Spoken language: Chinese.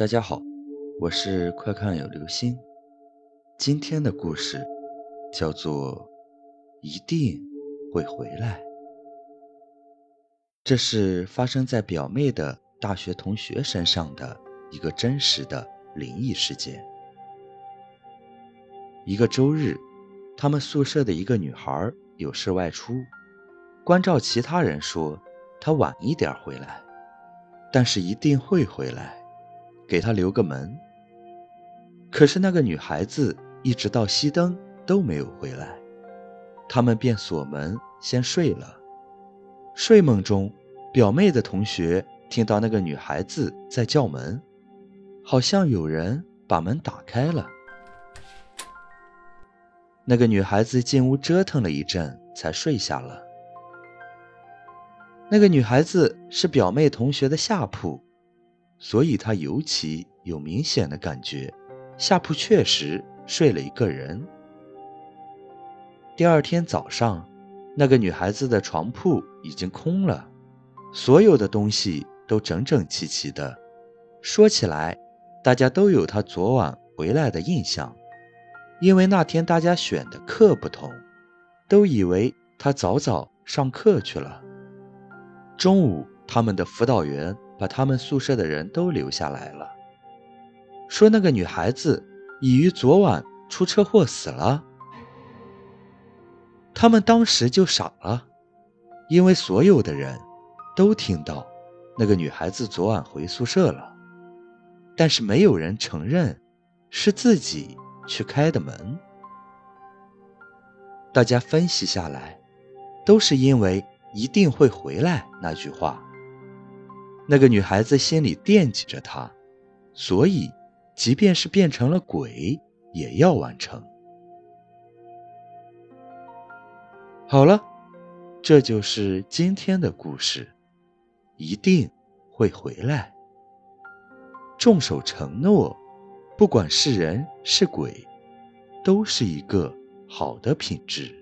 大家好，我是快看有流星。今天的故事叫做“一定会回来”。这是发生在表妹的大学同学身上的一个真实的灵异事件。一个周日，他们宿舍的一个女孩有事外出，关照其他人说她晚一点回来，但是一定会回来。给他留个门。可是那个女孩子一直到熄灯都没有回来，他们便锁门先睡了。睡梦中，表妹的同学听到那个女孩子在叫门，好像有人把门打开了。那个女孩子进屋折腾了一阵，才睡下了。那个女孩子是表妹同学的下铺。所以他尤其有明显的感觉，下铺确实睡了一个人。第二天早上，那个女孩子的床铺已经空了，所有的东西都整整齐齐的。说起来，大家都有她昨晚回来的印象，因为那天大家选的课不同，都以为她早早上课去了。中午，他们的辅导员。把他们宿舍的人都留下来了，说那个女孩子已于昨晚出车祸死了。他们当时就傻了，因为所有的人都听到那个女孩子昨晚回宿舍了，但是没有人承认是自己去开的门。大家分析下来，都是因为一定会回来那句话。那个女孩子心里惦记着他，所以，即便是变成了鬼，也要完成。好了，这就是今天的故事，一定会回来。重守承诺，不管是人是鬼，都是一个好的品质。